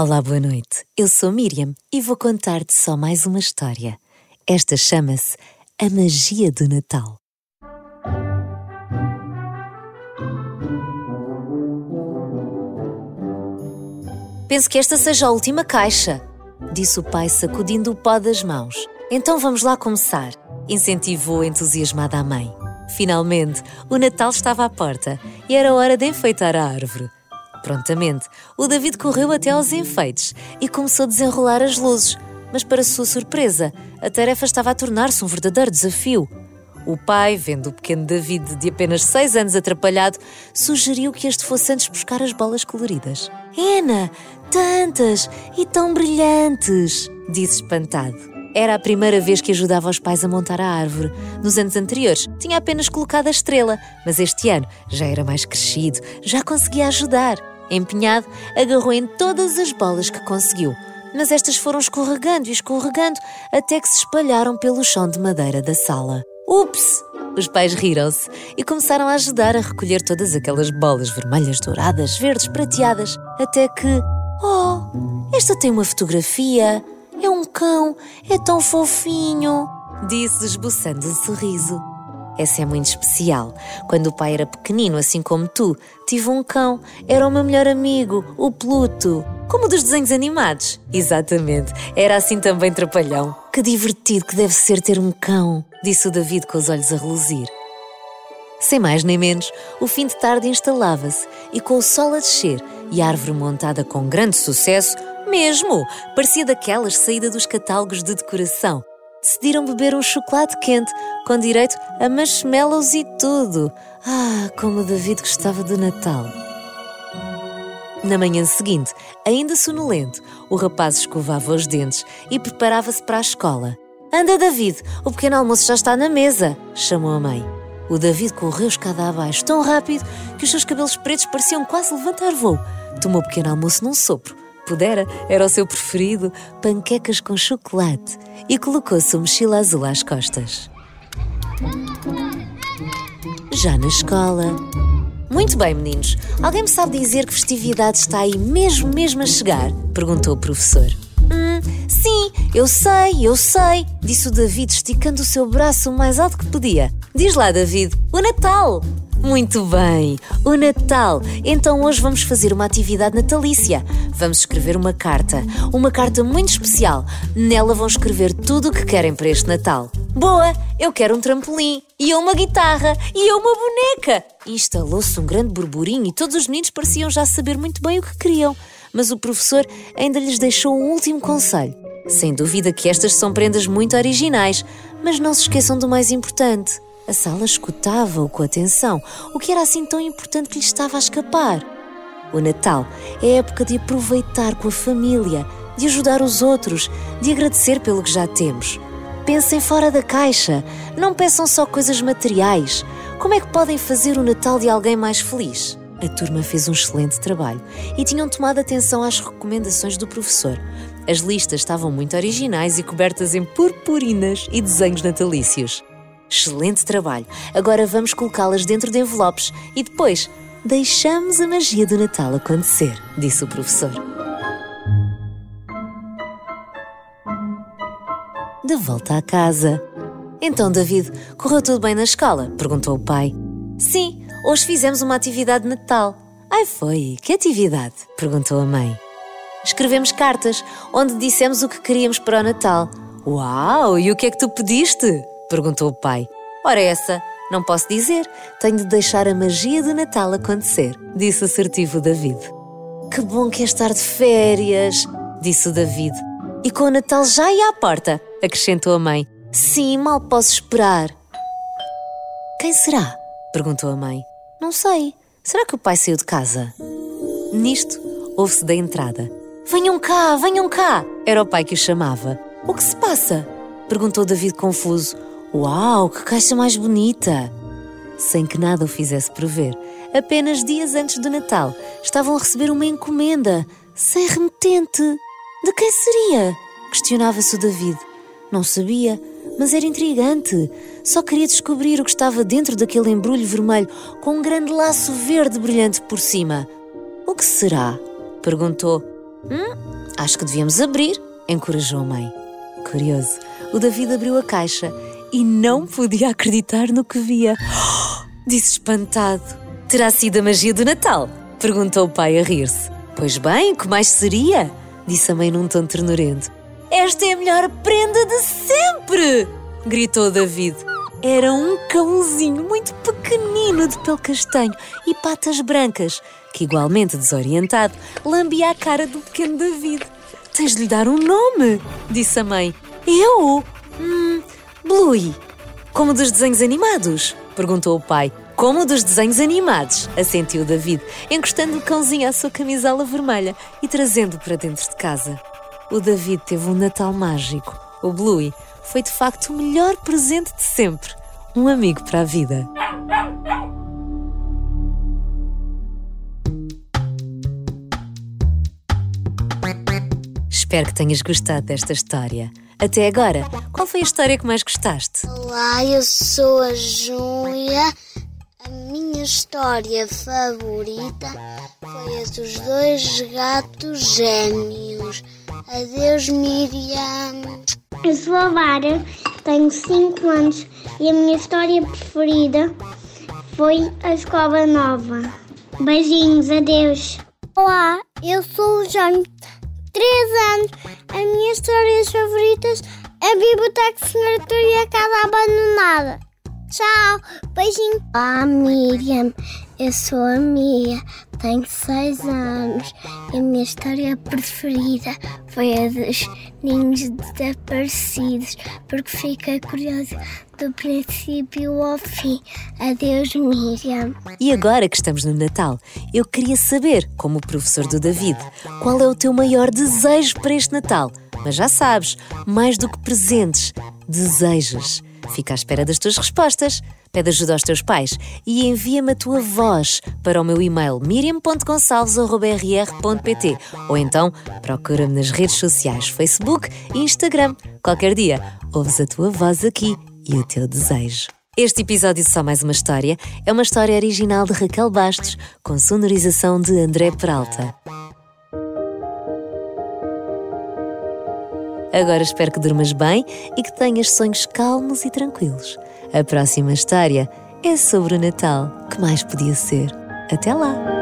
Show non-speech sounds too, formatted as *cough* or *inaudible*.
Olá, boa noite. Eu sou Miriam e vou contar-te só mais uma história. Esta chama-se A Magia do Natal. Penso que esta seja a última caixa, disse o pai sacudindo o pó das mãos. Então vamos lá começar, incentivou entusiasmada a mãe. Finalmente, o Natal estava à porta e era hora de enfeitar a árvore. Prontamente, o David correu até aos enfeites e começou a desenrolar as luzes, mas para sua surpresa, a tarefa estava a tornar-se um verdadeiro desafio. O pai, vendo o pequeno David de apenas seis anos atrapalhado, sugeriu que este fosse antes buscar as bolas coloridas. Ana, tantas e tão brilhantes! disse espantado. Era a primeira vez que ajudava os pais a montar a árvore. Nos anos anteriores, tinha apenas colocado a estrela, mas este ano já era mais crescido, já conseguia ajudar. Empenhado, agarrou em todas as bolas que conseguiu, mas estas foram escorregando e escorregando até que se espalharam pelo chão de madeira da sala. Ups! Os pais riram-se e começaram a ajudar a recolher todas aquelas bolas vermelhas, douradas, verdes, prateadas, até que. Oh, esta tem uma fotografia! Cão! É tão fofinho! Disse esboçando um sorriso. Essa é muito especial. Quando o pai era pequenino, assim como tu, tive um cão. Era o meu melhor amigo, o Pluto. Como dos desenhos animados. Exatamente. Era assim também trapalhão. Que divertido que deve ser ter um cão, disse o David com os olhos a reluzir. Sem mais nem menos, o fim de tarde instalava-se e, com o sol a descer e a árvore montada com grande sucesso, mesmo, parecia daquelas saída dos catálogos de decoração, decidiram beber um chocolate quente com direito a marshmallows e tudo. Ah, como David gostava do Natal! Na manhã seguinte, ainda sonolento, o rapaz escovava os dentes e preparava-se para a escola. Anda, David, o pequeno almoço já está na mesa, chamou a mãe. O David correu escada abaixo tão rápido que os seus cabelos pretos pareciam quase levantar voo. Tomou o pequeno almoço num sopro pudera, era o seu preferido, panquecas com chocolate, e colocou sua mochila azul às costas. Já na escola. Muito bem, meninos. Alguém me sabe dizer que festividade está aí mesmo, mesmo a chegar? Perguntou o professor. Hum, sim, eu sei, eu sei, disse o David, esticando o seu braço o mais alto que podia. Diz lá, David, o Natal! Muito bem, o Natal. Então hoje vamos fazer uma atividade natalícia. Vamos escrever uma carta, uma carta muito especial. Nela vão escrever tudo o que querem para este Natal. Boa, eu quero um trampolim, e eu uma guitarra, e eu uma boneca. Instalou-se um grande burburinho e todos os meninos pareciam já saber muito bem o que queriam. Mas o professor ainda lhes deixou um último conselho. Sem dúvida que estas são prendas muito originais, mas não se esqueçam do mais importante. A sala escutava-o com atenção, o que era assim tão importante que lhe estava a escapar. O Natal é a época de aproveitar com a família, de ajudar os outros, de agradecer pelo que já temos. Pensem fora da caixa, não peçam só coisas materiais. Como é que podem fazer o Natal de alguém mais feliz? A turma fez um excelente trabalho e tinham tomado atenção às recomendações do professor. As listas estavam muito originais e cobertas em purpurinas e desenhos natalícios. Excelente trabalho. Agora vamos colocá-las dentro de envelopes e depois deixamos a magia do Natal acontecer, disse o professor. De volta à casa. Então, David, correu tudo bem na escola? perguntou o pai. Sim, hoje fizemos uma atividade de Natal. Ai, foi? Que atividade? perguntou a mãe. Escrevemos cartas onde dissemos o que queríamos para o Natal. Uau! E o que é que tu pediste? Perguntou o pai. Ora, essa, não posso dizer. Tenho de deixar a magia do Natal acontecer, disse assertivo David. Que bom que é estar de férias, disse o David. E com o Natal já aí à porta, acrescentou a mãe. Sim, mal posso esperar. Quem será? perguntou a mãe. Não sei. Será que o pai saiu de casa? Nisto, ouve-se da entrada. Venham cá, venham cá! Era o pai que o chamava. O que se passa? perguntou David confuso. Uau, que caixa mais bonita! Sem que nada o fizesse prever, apenas dias antes do Natal, estavam a receber uma encomenda, sem remetente. De quem seria? Questionava-se o David. Não sabia, mas era intrigante. Só queria descobrir o que estava dentro daquele embrulho vermelho com um grande laço verde brilhante por cima. O que será? perguntou. Hum, acho que devíamos abrir, encorajou a mãe. Curioso, o David abriu a caixa e não podia acreditar no que via. *gasps* disse espantado. Terá sido a magia do Natal? Perguntou o pai a rir-se. Pois bem, que mais seria? Disse a mãe num tom ternurento. Esta é a melhor prenda de sempre! Gritou David. Era um cãozinho muito pequenino de pelo castanho e patas brancas, que, igualmente desorientado, lambia a cara do pequeno David. Tens de lhe dar um nome, disse a mãe. Eu? Hum, Bluey. Como dos desenhos animados? perguntou o pai. Como dos desenhos animados, assentiu David, encostando o cãozinho à sua camisola vermelha e trazendo para dentro de casa. O David teve um Natal mágico. O Bluey foi de facto o melhor presente de sempre. Um amigo para a vida. Espero que tenhas gostado desta história. Até agora, qual foi a história que mais gostaste? Olá, eu sou a Júlia. A minha história favorita foi a dos dois gatos gêmeos. Adeus, Miriam. Eu sou a Lara, tenho 5 anos e a minha história preferida foi a Escola Nova. Beijinhos, adeus. Olá, eu sou o Jaime, 3 anos. As minhas histórias favoritas a Biblioteca Senhora e a Casa Abandonada. Tchau, beijinho. Olá, Miriam. Eu sou a Mia, tenho seis anos e a minha história preferida foi a dos ninhos desaparecidos, porque fiquei curiosa do princípio ao fim. Adeus, Miriam. E agora que estamos no Natal, eu queria saber, como professor do David, qual é o teu maior desejo para este Natal? Mas já sabes, mais do que presentes, desejos. Fica à espera das tuas respostas. Pede ajuda aos teus pais e envia-me a tua voz para o meu e-mail miriam.gonçalves.rr.pt ou então procura-me nas redes sociais Facebook e Instagram. Qualquer dia, ouves a tua voz aqui e o teu desejo. Este episódio de Só Mais Uma História é uma história original de Raquel Bastos, com sonorização de André Peralta. Agora espero que durmas bem e que tenhas sonhos calmos e tranquilos. A próxima história é sobre o Natal. Que mais podia ser? Até lá!